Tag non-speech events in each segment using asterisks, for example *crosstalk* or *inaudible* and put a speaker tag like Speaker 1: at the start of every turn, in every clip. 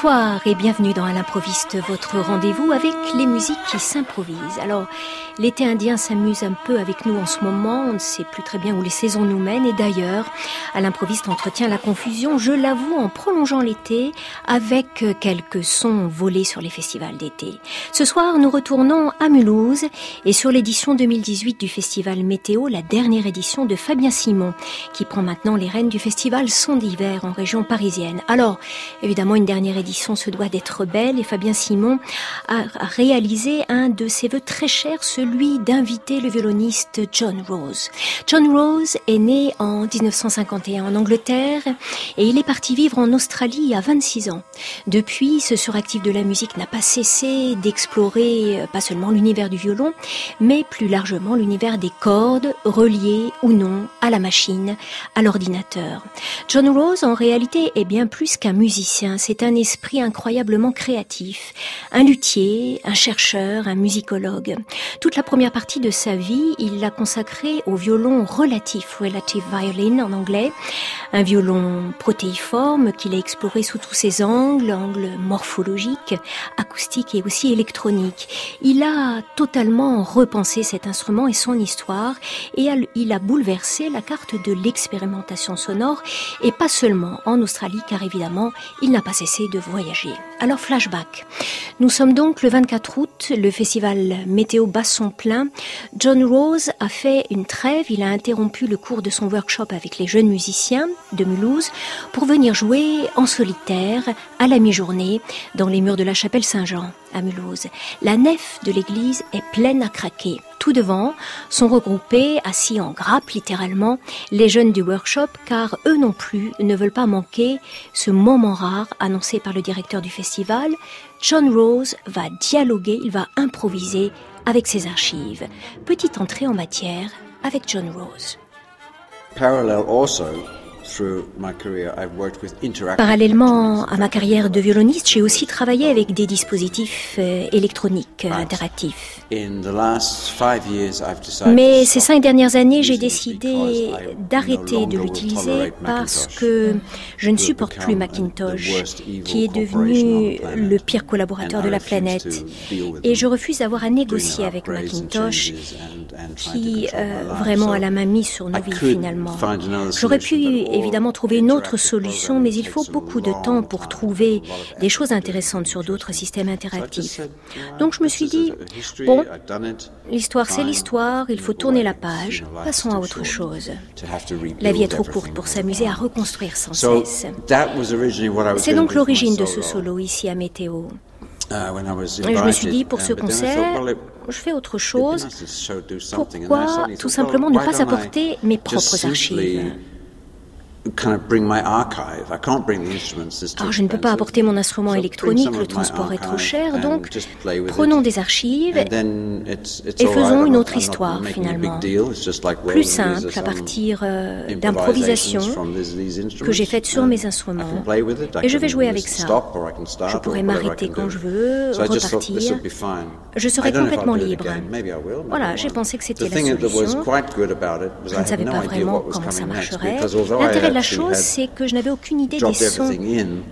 Speaker 1: Bonsoir et bienvenue dans À l'improviste, votre rendez-vous avec les musiques qui s'improvisent. Alors, l'été indien s'amuse un peu avec nous en ce moment, on ne sait plus très bien où les saisons nous mènent et d'ailleurs, À l'improviste entretient la confusion, je l'avoue, en prolongeant l'été avec quelques sons volés sur les festivals d'été. Ce soir, nous retournons à Mulhouse et sur l'édition 2018 du festival Météo, la dernière édition de Fabien Simon, qui prend maintenant les rênes du festival Son d'hiver en région parisienne. Alors, évidemment, une dernière édition se doit d'être belle et Fabien Simon a réalisé un de ses voeux très chers, d'inviter le violoniste John Rose. John Rose est né en 1951 en Angleterre et il est parti vivre en Australie à 26 ans. Depuis, ce suractif de la musique n'a pas cessé d'explorer euh, pas seulement l'univers du violon, mais plus largement l'univers des cordes, reliées ou non à la machine, à l'ordinateur. John Rose, en réalité, est bien plus qu'un musicien. C'est un esprit incroyablement créatif, un luthier, un chercheur, un musicologue. La première partie de sa vie, il l'a consacrée au violon relatif, relative violin en anglais, un violon protéiforme qu'il a exploré sous tous ses angles, angles morphologiques, acoustiques et aussi électroniques. Il a totalement repensé cet instrument et son histoire et il a bouleversé la carte de l'expérimentation sonore et pas seulement en Australie car évidemment il n'a pas cessé de voyager. Alors flashback. Nous sommes donc le 24 août, le festival météo bat son plein. John Rose a fait une trêve, il a interrompu le cours de son workshop avec les jeunes musiciens de Mulhouse pour venir jouer en solitaire à la mi-journée dans les murs de la chapelle Saint-Jean à Mulhouse. La nef de l'église est pleine à craquer. Tout devant sont regroupés, assis en grappe littéralement, les jeunes du workshop car eux non plus ne veulent pas manquer ce moment rare annoncé par le directeur du festival. John Rose va dialoguer, il va improviser avec ses archives. Petite entrée en matière avec John Rose. Parallèlement à ma carrière de violoniste, j'ai aussi travaillé avec des dispositifs euh, électroniques euh, interactifs. Mais ces cinq dernières années, j'ai décidé d'arrêter de l'utiliser parce que je ne supporte plus Macintosh, qui est devenu le pire collaborateur de la planète. Et je refuse d'avoir à négocier avec Macintosh, qui euh, vraiment a la main mise sur nos vies finalement. J'aurais pu évidemment trouver une autre solution, mais il faut beaucoup de temps pour trouver des choses intéressantes sur d'autres systèmes interactifs. Donc je me suis dit, bon, l'histoire c'est l'histoire, il faut tourner la page, passons à autre chose. La vie est trop courte pour s'amuser à reconstruire sans cesse. C'est donc l'origine de ce solo ici à Météo. Uh, Et je me suis dit, pour ce concert, je fais autre chose. Pourquoi tout simplement ne pas apporter mes propres archives? Alors je ne peux pas apporter mon instrument électronique, le transport est trop cher, donc prenons des archives et faisons une autre histoire finalement, plus simple à partir euh, d'improvisations que j'ai faites sur mes instruments. Et je vais jouer avec ça. Je pourrais m'arrêter quand je veux, repartir. Je serai complètement libre. Voilà, j'ai pensé que c'était la solution. Je ne savais pas vraiment comment ça marcherait. L'intérêt la chose, c'est que je n'avais aucune idée des sons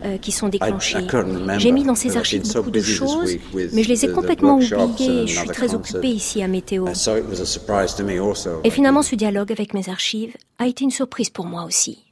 Speaker 1: euh, qui sont déclenchés. J'ai mis dans ces archives beaucoup de choses, mais je les ai complètement oubliées. Je suis très occupée ici à Météo. Et finalement, ce dialogue avec mes archives a été une surprise pour moi aussi.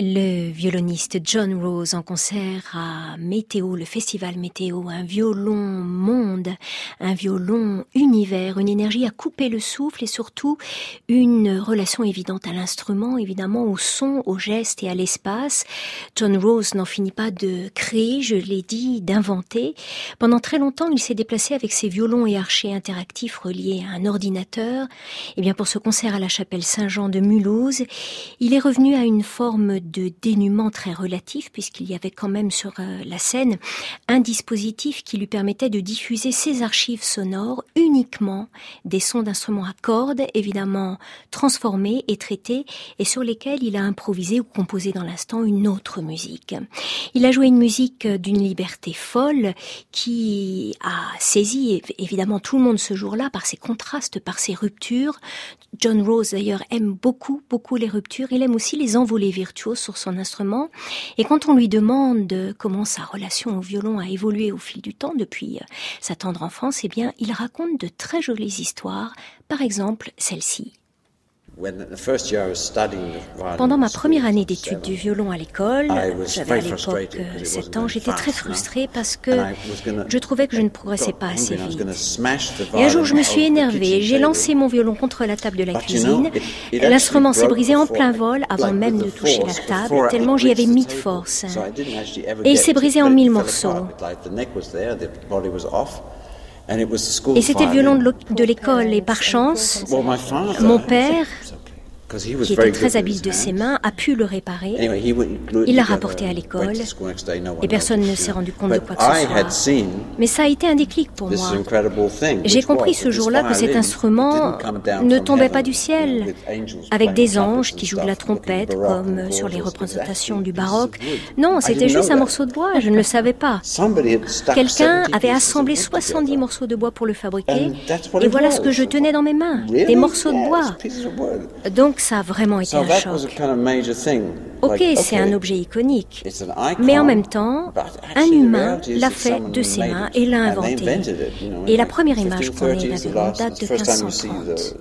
Speaker 1: Le violoniste John Rose en concert à Météo, le festival Météo, un violon monde, un violon univers, une énergie à couper le souffle et surtout une relation évidente à l'instrument, évidemment au son, au geste et à l'espace. John Rose n'en finit pas de créer, je l'ai dit, d'inventer. Pendant très longtemps, il s'est déplacé avec ses violons et archers interactifs reliés à un ordinateur. Et eh bien pour ce concert à la chapelle Saint-Jean de Mulhouse, il est revenu à une forme de dénuement très relatif, puisqu'il y avait quand même sur euh, la scène un dispositif qui lui permettait de diffuser ses archives sonores uniquement des sons d'instruments à cordes, évidemment transformés et traités, et sur lesquels il a improvisé ou composé dans l'instant une autre musique. Il a joué une musique d'une liberté folle qui a saisi évidemment tout le monde ce jour-là par ses contrastes, par ses ruptures. John Rose d'ailleurs aime beaucoup, beaucoup les ruptures. Il aime aussi les envolées virtuoses sur son instrument. Et quand on lui demande comment sa relation au violon a évolué au fil du temps depuis euh, sa tendre enfance, eh bien, il raconte de très jolies histoires. Par exemple, celle-ci. Pendant ma première année d'études du violon à l'école, j'avais à l'époque 7 ans, j'étais très frustrée parce que je trouvais que je ne progressais pas assez vite. Et un jour, je me suis énervée, j'ai lancé mon violon contre la table de la cuisine. L'instrument s'est brisé en plein vol avant même de toucher la table, tellement j'y avais mis de force. Et il s'est brisé en mille morceaux. Et c'était le violon de l'école. Et par chance, mon père, qui était très habile de ses mains, a pu le réparer. Il l'a rapporté à l'école. et personne ne s'est rendu compte de quoi que ce soit. Mais ça a été un déclic pour moi. J'ai compris ce jour-là que cet instrument ne tombait pas du ciel, avec des anges qui jouent de la trompette comme sur les représentations du baroque. Non, c'était juste un morceau de bois, je ne le savais pas. Quelqu'un avait assemblé 70 morceaux de bois pour le fabriquer et voilà ce que je tenais dans mes mains, des morceaux de bois. Donc ça a vraiment été un choc. Ok, c'est un objet iconique, mais en même temps, un humain l'a fait de ses mains et l'a inventé. Et la première image qu'on ait violon date de 1530.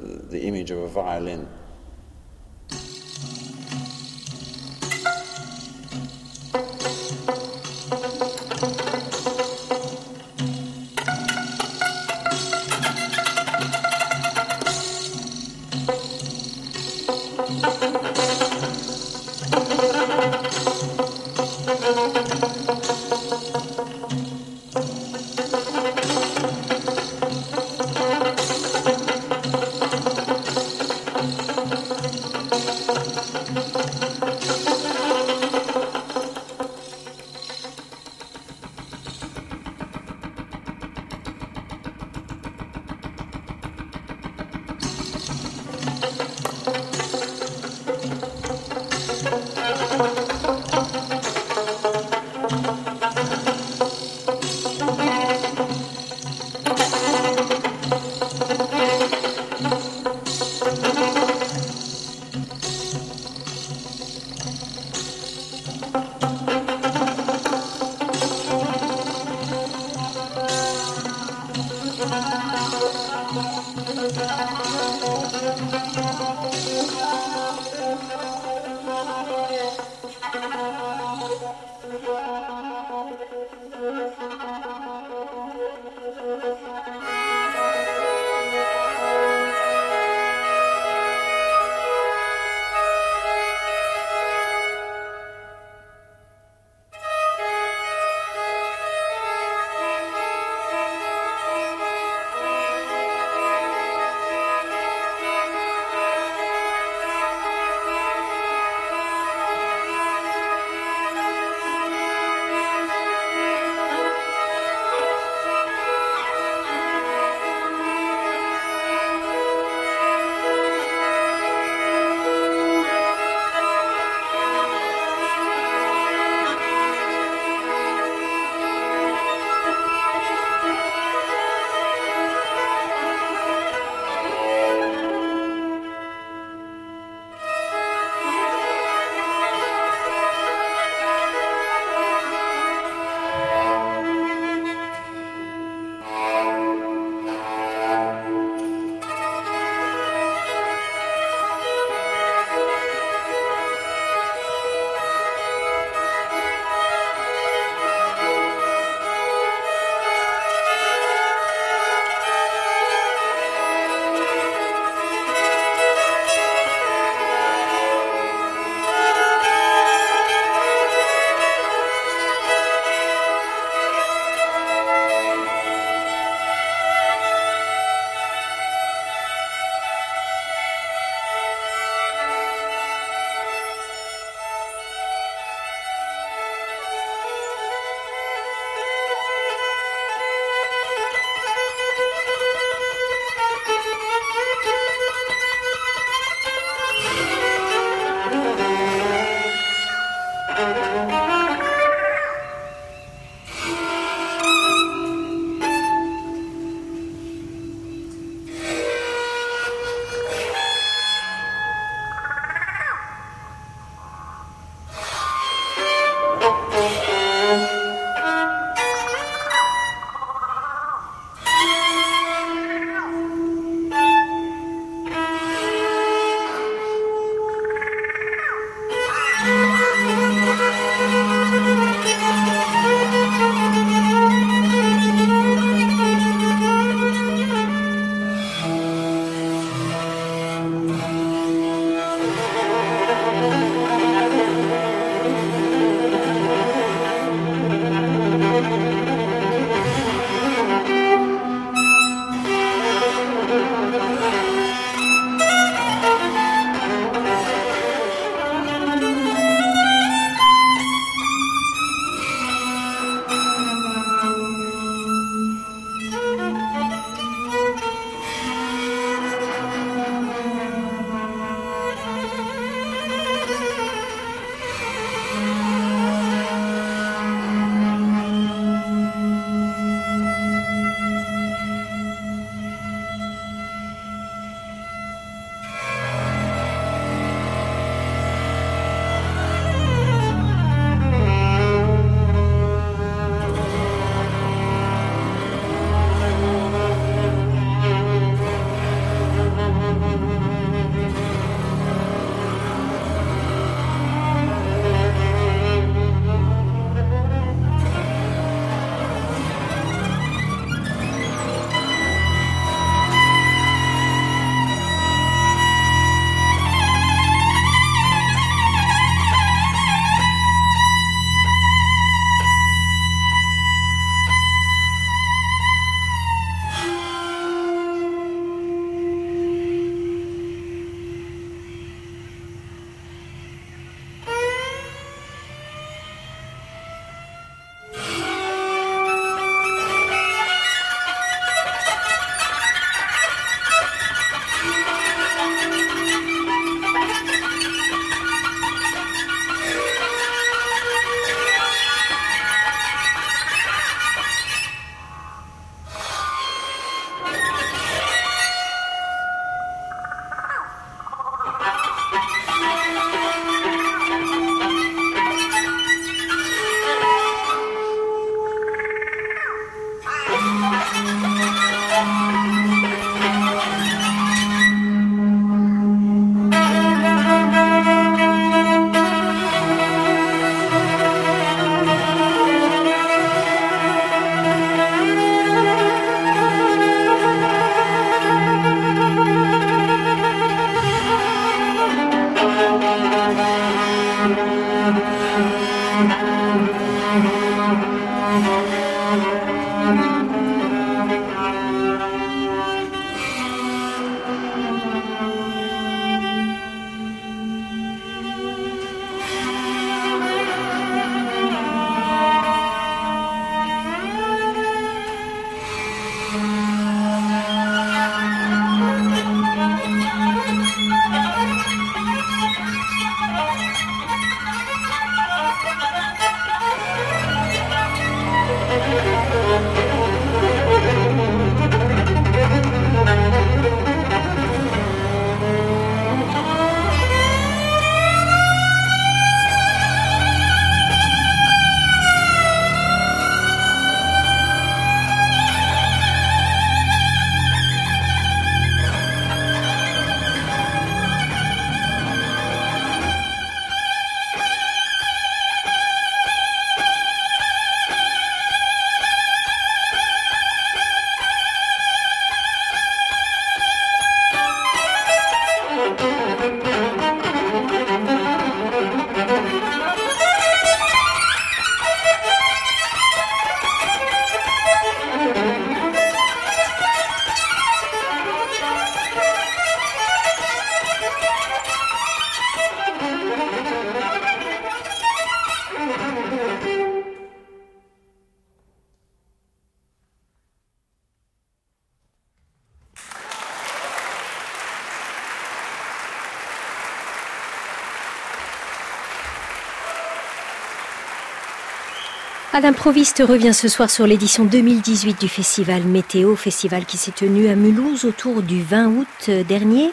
Speaker 1: À l'improviste revient ce soir sur l'édition 2018 du festival Météo, festival qui s'est tenu à Mulhouse autour du 20 août dernier.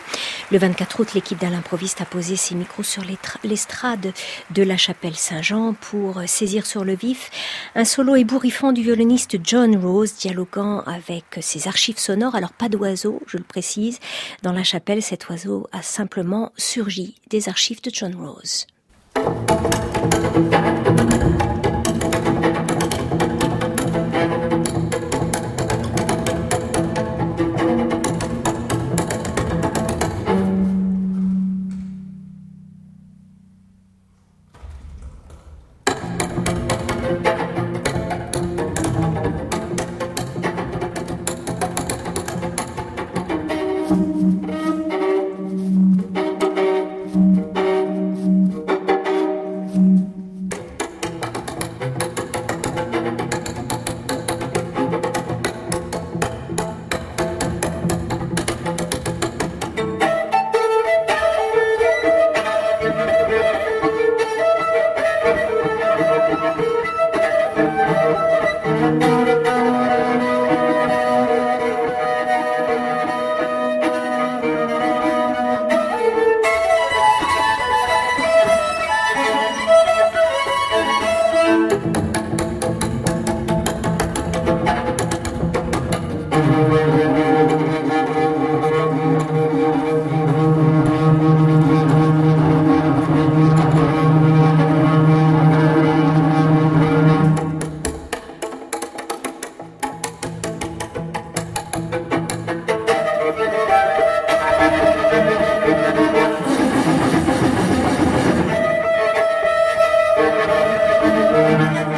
Speaker 1: Le 24 août, l'équipe d'Alain l'improviste a posé ses micros sur l'estrade de la chapelle Saint-Jean pour saisir sur le vif un solo ébouriffant du violoniste John Rose dialoguant avec ses archives sonores. Alors pas d'oiseau, je le précise. Dans la chapelle, cet oiseau a simplement surgi des archives de John Rose. Música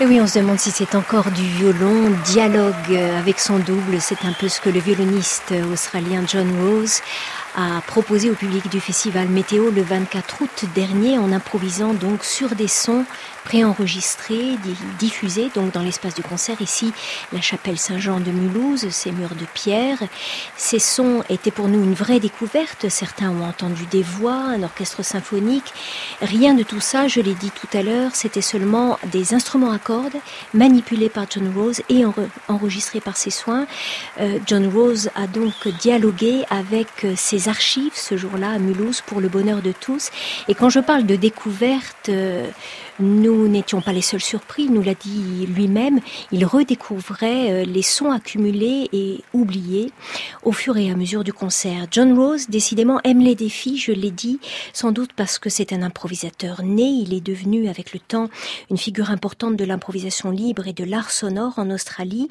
Speaker 1: Et oui, on se demande si c'est encore du violon, dialogue avec son double. C'est un peu ce que le violoniste australien John Rose a proposé au public du festival Météo le 24 août dernier en improvisant donc sur des sons préenregistrés, diffusés donc dans l'espace du concert ici, la chapelle Saint-Jean de Mulhouse, ces murs de pierre. Ces sons étaient pour nous une vraie découverte. Certains ont entendu des voix, un orchestre symphonique. Rien de tout ça, je l'ai dit tout à l'heure, c'était seulement des instruments à cordes manipulés par John Rose et enregistrés par ses soins. Euh, John Rose a donc dialogué avec ses archives ce jour-là à Mulhouse pour le bonheur de tous. Et quand je parle de découverte, euh, nous n'étions pas les seuls surpris, nous l'a dit lui-même, il redécouvrait euh, les sons accumulés et oubliés au fur et à mesure du concert. John Rose, décidément, aime les défis, je l'ai dit, sans doute parce que c'est un improvisateur né, il est devenu avec le temps une figure importante de l'improvisation libre et de l'art sonore en Australie.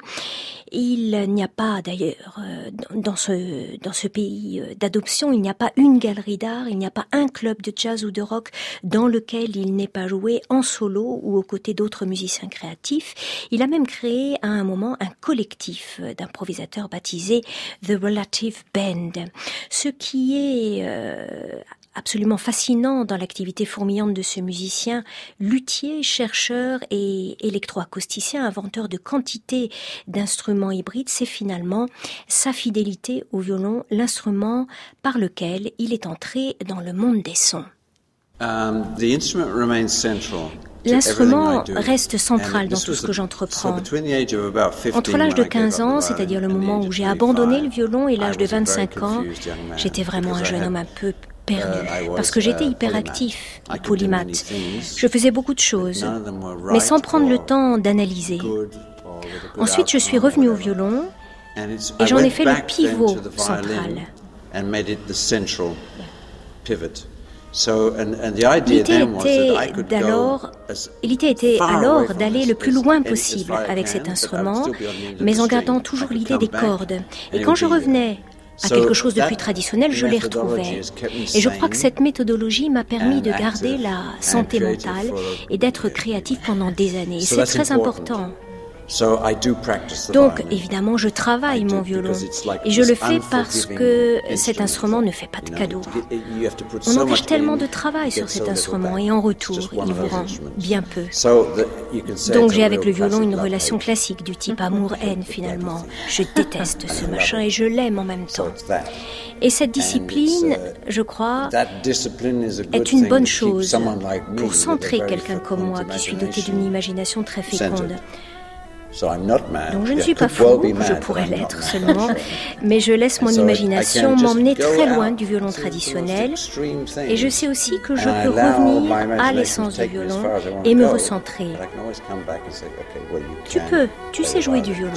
Speaker 1: Il n'y a pas d'ailleurs euh, dans ce, dans ce pays euh, d'adoption, il n'y a pas une galerie d'art, il n'y a pas un club de jazz ou de rock dans lequel il n'est pas joué solo ou aux côtés d'autres musiciens créatifs. Il a même créé à un moment un collectif d'improvisateurs baptisé The Relative Band. Ce qui est euh, absolument fascinant dans l'activité fourmillante de ce musicien, luthier, chercheur et électroacousticien, inventeur de quantité d'instruments hybrides, c'est finalement sa fidélité au violon, l'instrument par lequel il est entré dans le monde des sons. Um, L'instrument reste central dans tout ce que j'entreprends. Entre l'âge de 15 ans, c'est-à-dire le moment où j'ai abandonné le violon, et l'âge de 25 ans, j'étais vraiment un jeune homme un peu perdu, uh, parce que j'étais uh, hyperactif polymathe. Je faisais beaucoup de choses, mais sans prendre le temps d'analyser. Ensuite, je suis revenu au violon et j'en ai fait le pivot central. L'idée était alors d'aller le plus loin possible avec cet instrument, mais en gardant toujours l'idée des cordes. Et quand je revenais à quelque chose de plus traditionnel, je les retrouvais. Et je crois que cette méthodologie m'a permis de garder la santé mentale et d'être créatif pendant des années. C'est très important. Donc évidemment, je travaille mon violon et je le fais parce que cet instrument ne fait pas de cadeaux. On engage tellement de travail sur cet instrument et en retour, il vous rend bien peu. Donc j'ai avec le violon une relation classique du type amour-haine *laughs* finalement. Je déteste ce *laughs* machin et je l'aime en même temps. Et cette discipline, je crois, est une bonne chose pour centrer quelqu'un comme moi qui suis doté d'une imagination très féconde. Donc je ne suis pas fou, je pourrais l'être seulement, mais je laisse mon imagination m'emmener très loin du violon traditionnel. et je sais aussi que je peux revenir à l'essence du violon et me recentrer. Tu peux, tu sais jouer du violon.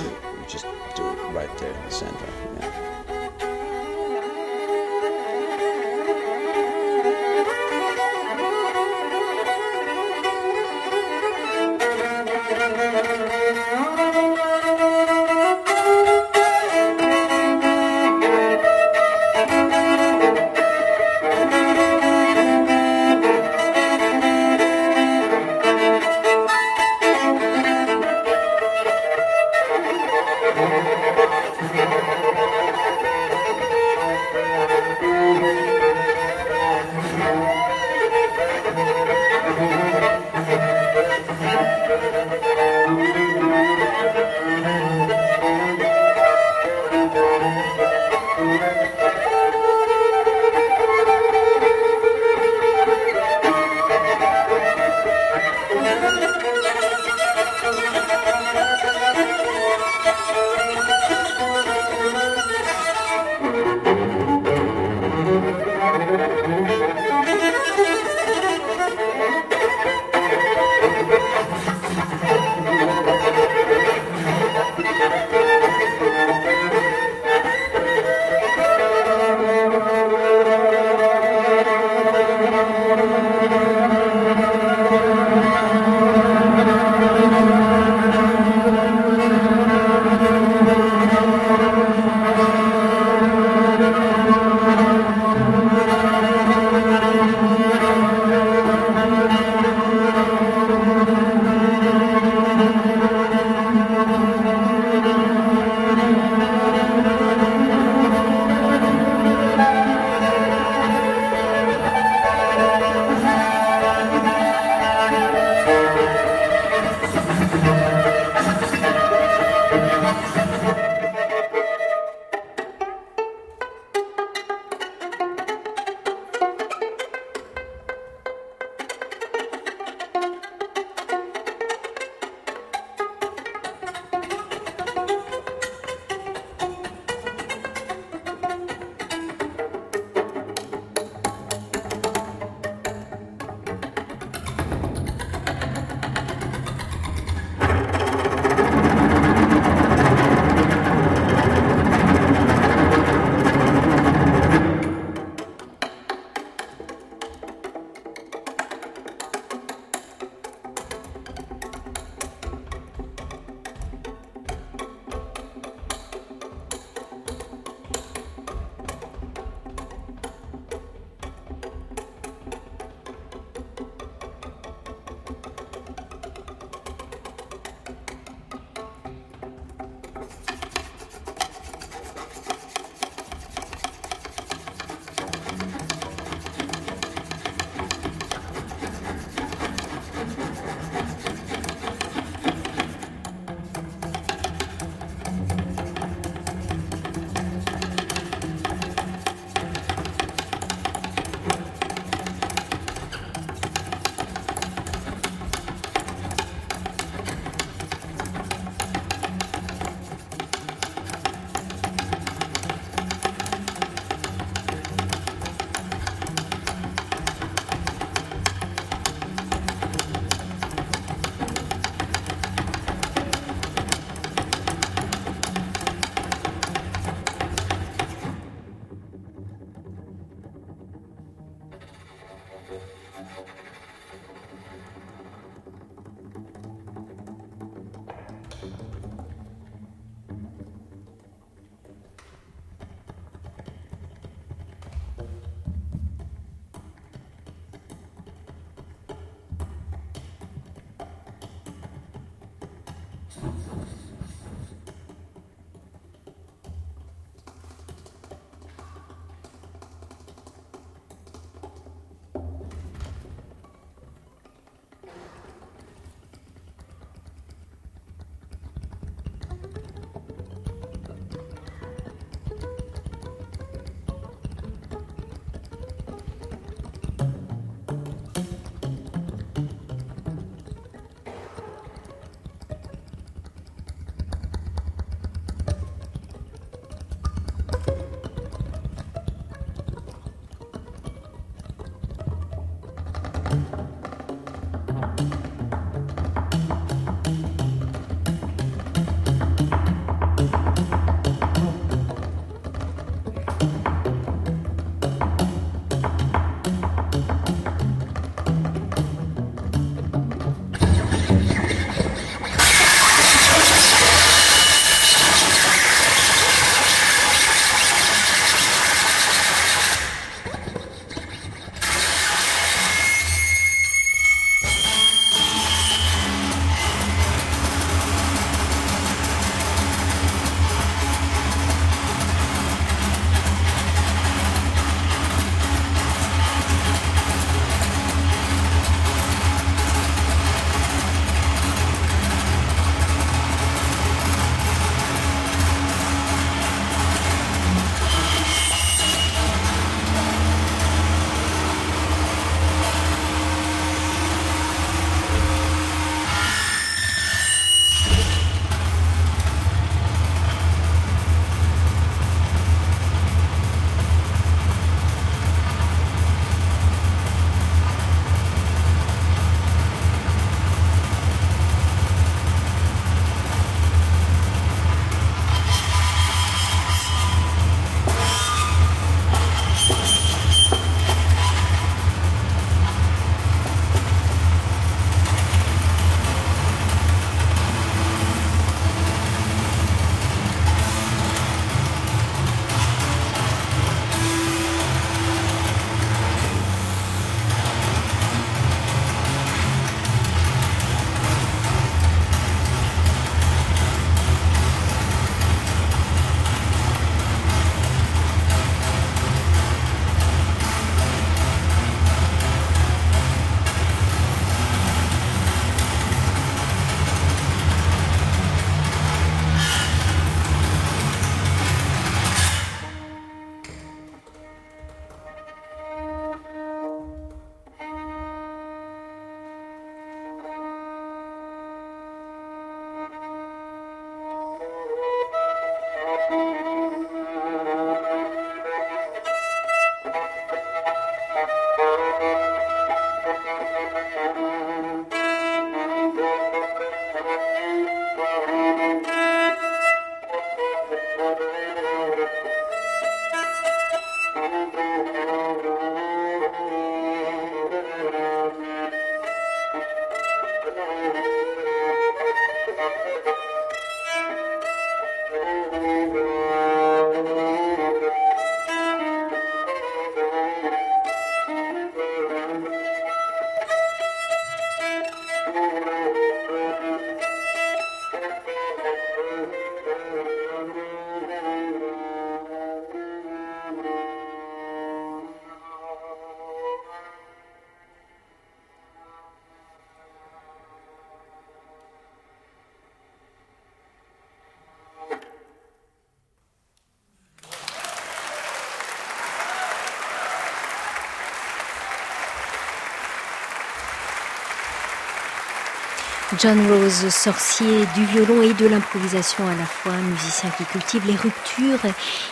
Speaker 1: John Rose, sorcier du violon et de l'improvisation à la fois, musicien qui cultive les ruptures.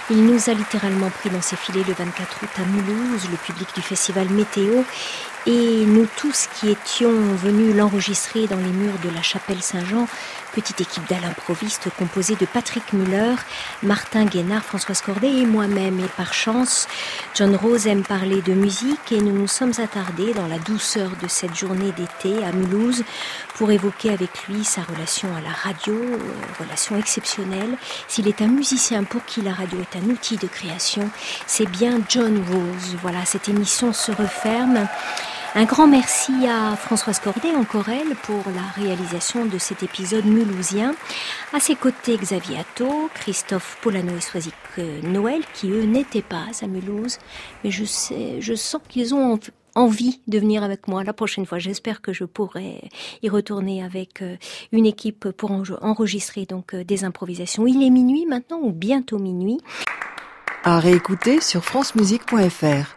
Speaker 1: Il nous a littéralement pris dans ses filets le 24 août à Mulhouse, le public du festival Météo. Et nous tous qui étions venus l'enregistrer dans les murs de la chapelle Saint-Jean, petite équipe d'Al-Improviste composée de Patrick Muller, Martin Guénard, Françoise Cordet et moi-même. Et par chance, John Rose aime parler de musique et nous nous sommes attardés dans la douceur de cette journée d'été à Mulhouse pour évoquer avec lui sa relation à la radio, euh, relation exceptionnelle. S'il est un musicien pour qui la radio est un outil de création, c'est bien John Rose. Voilà, cette émission se referme Un grand merci à Françoise Cordet, encore elle, pour la réalisation de cet épisode mulhousien. À ses côtés, Xavier Atto, Christophe Polano et Soisic Noël, qui eux n'étaient pas à Mulhouse, mais je je sens qu'ils ont envie de venir avec moi la prochaine fois. J'espère que je pourrai y retourner avec euh, une équipe pour enregistrer donc euh, des improvisations. Il est minuit maintenant ou bientôt minuit.
Speaker 2: À réécouter sur francemusique.fr.